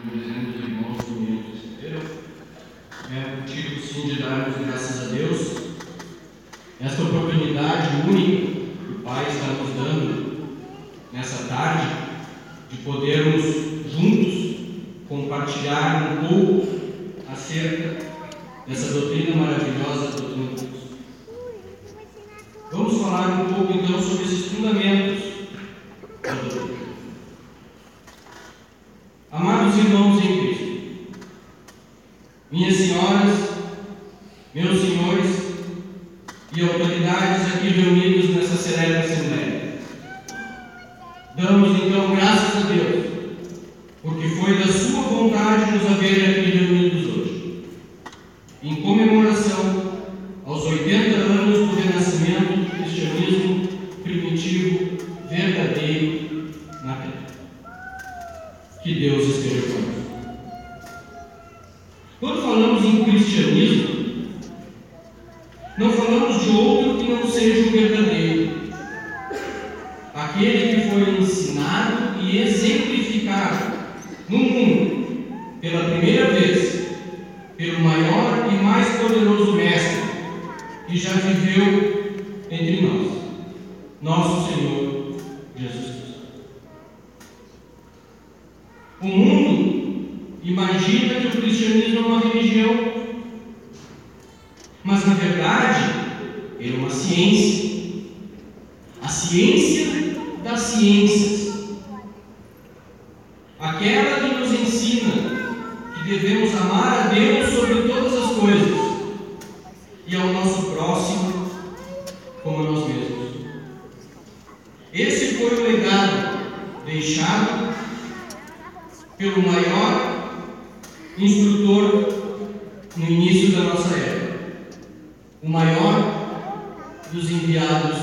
como dizendo os irmãos unidos receberam, é o motivo sim de darmos graças a Deus. Esta oportunidade única que o Pai está nos dando nessa tarde, de podermos juntos compartilhar um pouco acerca dessa doutrina maravilhosa, a doutrina de. Vamos falar um pouco então sobre esses fundamentos da doutrina. Amados irmãos em Cristo, minhas senhoras, meus senhores e exemplificado no mundo pela primeira vez pelo maior e mais poderoso mestre que já viveu entre nós, nosso Senhor Jesus Cristo. O mundo imagina que o cristianismo é uma religião, mas na verdade é uma ciência. A ciência das ciências. Aquela que nos ensina que devemos amar a Deus sobre todas as coisas e ao nosso próximo como a nós mesmos. Esse foi o legado deixado pelo maior instrutor no início da nossa era, o maior dos enviados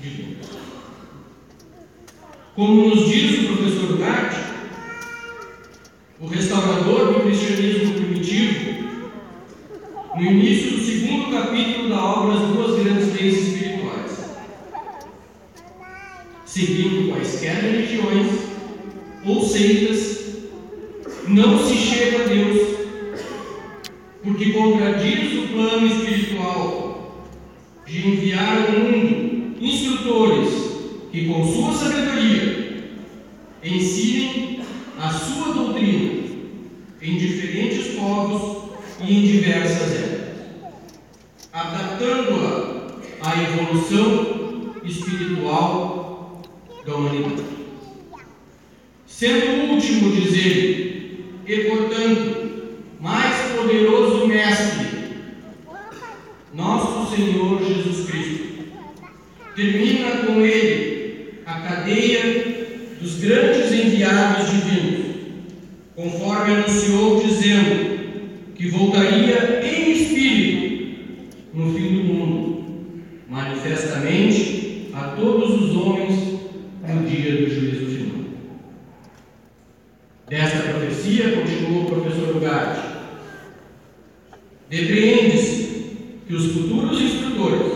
de Deus. Como nos diz o professor Gatti, restaurador do cristianismo primitivo, no início do segundo capítulo da obra As Duas Grandes Leis Espirituais, seguindo quaisquer religiões ou seitas, não se chega a Deus, porque contradiz o plano espiritual de enviar ao mundo instrutores que, com sua sabedoria, ensinem a sua doutrina em diferentes povos e em diversas épocas, adaptando-a à evolução espiritual da humanidade. Sendo o último, diz ele, e portanto, mais poderoso mestre, nosso Senhor Jesus Cristo, termina com ele a cadeia dos grandes enviados divinos, conforme anunciou, dizendo que voltaria em espírito no fim do mundo, manifestamente a todos os homens no dia do juízo final. Desta profecia, continuou o professor Ugarte, depreende-se que os futuros instrutores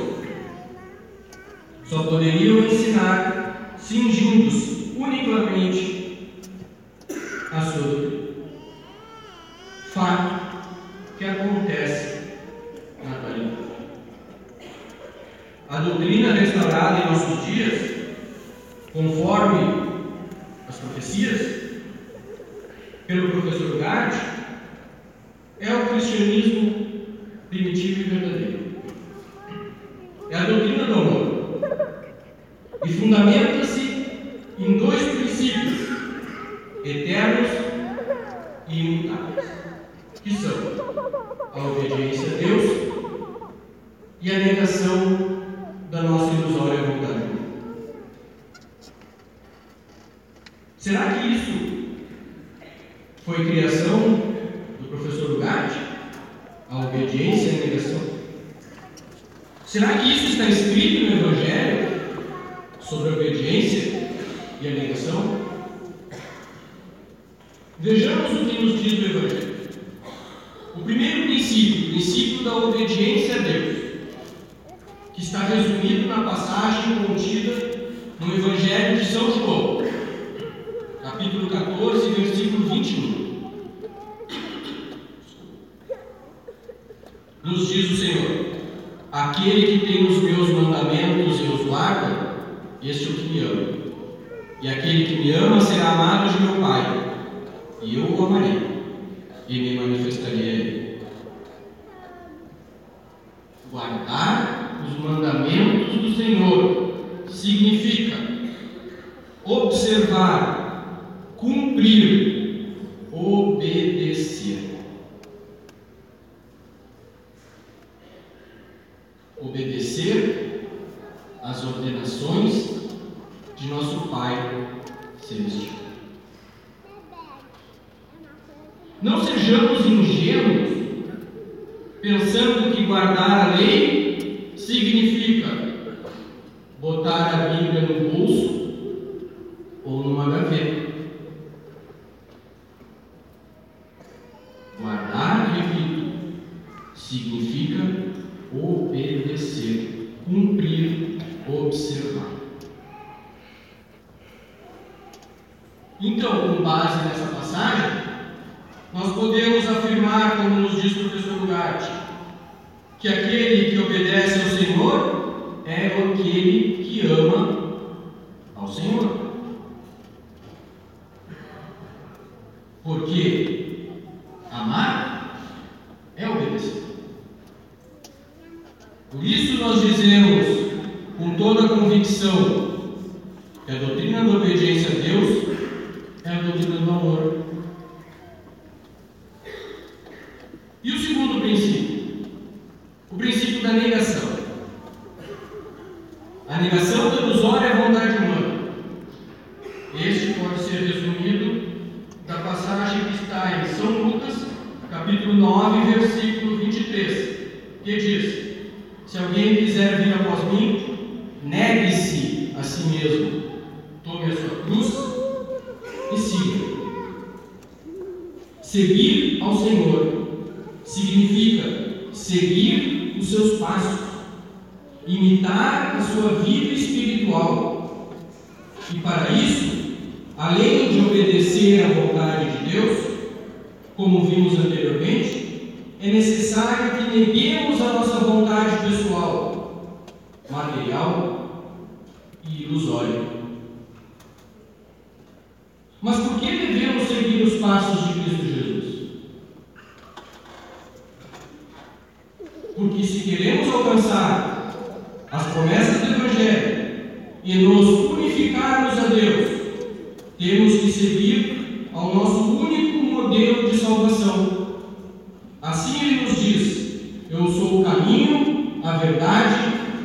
só poderiam ensinar cingindo-se unicamente a sua doutrina. Fato que acontece na atualidade. A doutrina restaurada em nossos dias, conforme as profecias, pelo professor Gatti, é o cristianismo primitivo e verdadeiro. É a doutrina do amor. E fundamenta-se em dois princípios eternos e imutáveis, que são a obediência a Deus e a negação da nossa ilusória vontade. Será que isso foi criação do professor Ugarte? A obediência e a negação? Será que isso está escrito no Evangelho sobre a obediência e a negação? Vejamos o que nos diz o Evangelho. O primeiro princípio, o princípio da obediência a Deus, que está resumido na passagem contida no Evangelho de São João, capítulo 14, versículo 21. Nos diz o Senhor: Aquele que tem os meus mandamentos e os guarda, este é o que me ama. E aquele que me ama será amado de meu Pai, e eu o amarei, e me manifestarei a ele. Guardar os mandamentos do Senhor significa cumprir, obedecer. obedecer às ordenações de nosso Pai Celestial. Não sejamos ingênuos pensando que guardar a lei significa botar a Bíblia no bolso ou numa gaveta. Guardar, repito, significa obedecer, cumprir, observar. Então, com base nessa passagem, nós podemos afirmar, como nos diz o professor Ugarte, que aquele que obedece ao Senhor é aquele que ama ao Senhor. Porque amar é obedecer. Por isso nós dizemos com toda convicção que a doutrina da obediência a Deus é a doutrina do amor. E o segundo princípio? O princípio da negação. A negação ilusória é vontade humana. Este pode ser resumido da passagem que está em São Lucas, capítulo 9, versículo 23, que diz: se alguém quiser vir após mim, negue-se a si mesmo, tome a sua cruz e siga. Seguir ao Senhor significa seguir os seus passos, imitar a sua vida espiritual. E para isso, além de obedecer à vontade de Deus, como vimos anteriormente, é necessário que neguemos a nossa vontade pessoal, material e ilusória. Mas por que devemos seguir os passos de Cristo Jesus? Porque se queremos alcançar as promessas do Evangelho e nos unificarmos a Deus, temos que seguir ao nosso único modelo de salvação Assim ele nos diz: Eu sou o caminho, a verdade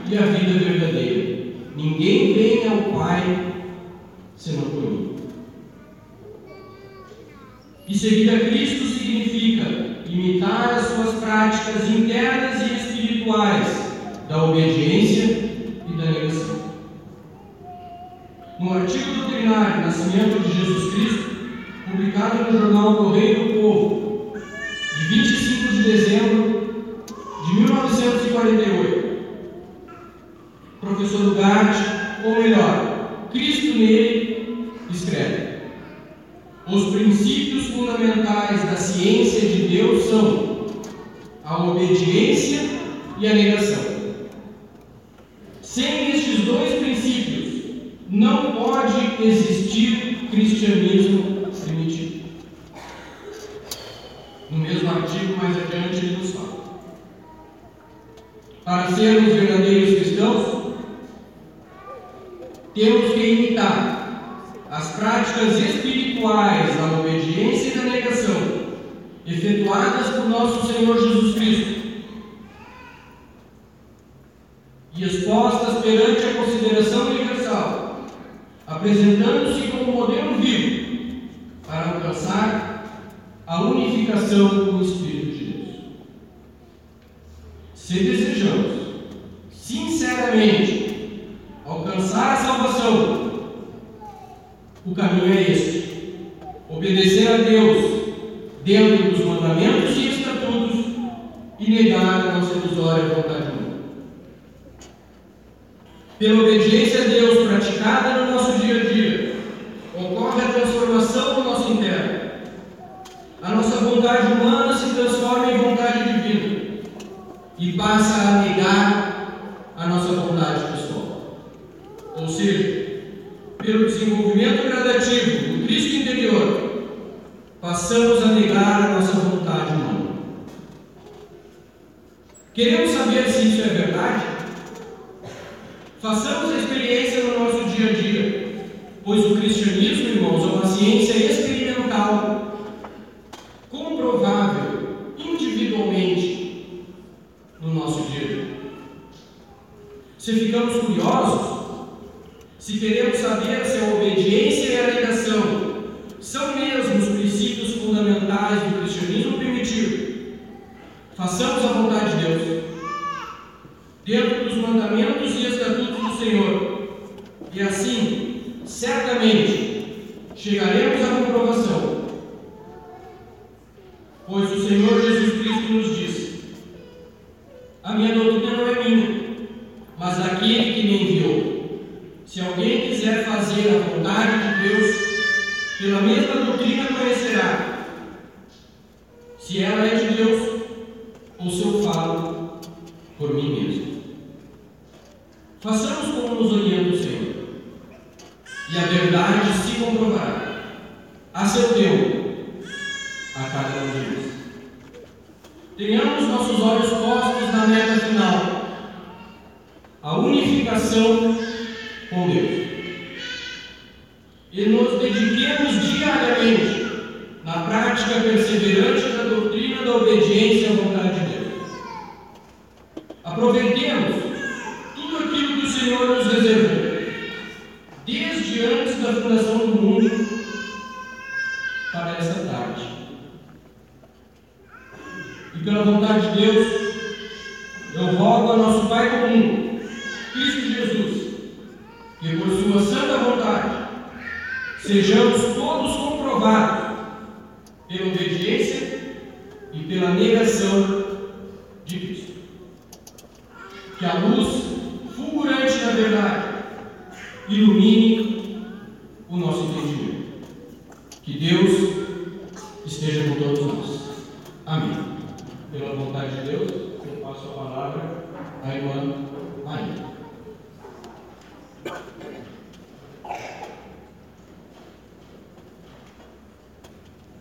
e a vida verdadeira. Ninguém vem ao Pai senão por mim. E seguir a Cristo significa imitar as suas práticas internas e espirituais da obediência e da negação. No artigo doutrinário Nascimento de Jesus Cristo, publicado no jornal Correio do Povo, de 25 de dezembro de 1948. Professor Ugarte, ou melhor, Cristo nele, escreve: Os princípios fundamentais da ciência de Deus são a obediência e a negação. Sem estes dois princípios, não pode existir cristianismo no mesmo artigo, mais adiante, ele nos fala. Para sermos verdadeiros cristãos, temos que imitar as práticas espirituais da obediência e da negação, efetuadas por nosso Senhor Jesus Cristo, apresentando-se como modelo vivo para alcançar a unificação com o Espírito de Deus. Se desejamos, sinceramente, alcançar a salvação, o caminho é este: obedecer a Deus dentro dos mandamentos e estatutos e negar a nossa ilusória vontade. Pela obediência a Deus praticada no nosso dia a dia, ocorre a transformação do nosso interno a nossa vontade humana se transforma em vontade divina. e passa a negar a nossa vontade pessoal. Ou seja, pelo desenvolvimento gradativo do Cristo interior, passamos a negar a nossa vontade humana. Queremos saber se isso é verdade? Façamos a experiência no nosso dia a dia, pois o cristianismo, irmãos, é uma ciência experimental, comprovável individualmente no nosso dia a dia. Se ficamos curiosos, se queremos saber se a obediência e a negação são mesmo os princípios fundamentais do cristianismo primitivo, façamos a vontade de Deus, dentro dos mandamentos e estatutos do Senhor, e assim, certamente, chegaremos à comprovação. Pois o Senhor Jesus Cristo nos diz: A minha doutrina não é minha, mas daquele que me enviou. Se alguém quiser fazer a vontade de Deus, pela mesma doutrina conhecerá se ela é de Deus ou se eu falo por mim mesmo. Façamos como nos orienta o Senhor, e a verdade se comprovará a seu tempo, a cada um de nós. Tenhamos nossos olhos postos na meta final, a unificação com Deus. E nos dediquemos diariamente na prática perseverante da doutrina da obediência à vontade de Deus. Aproveitemos tudo aquilo que o Senhor nos reservou, desde antes da fundação do mundo, para essa tarde. E pela vontade de Deus, eu rogo a nosso Pai comum, Cristo Jesus, que por sua santa vontade sejamos todos comprovados pela obediência e pela negação de Cristo. Que a luz fulgurante da verdade ilumine o nosso entendimento. Que Deus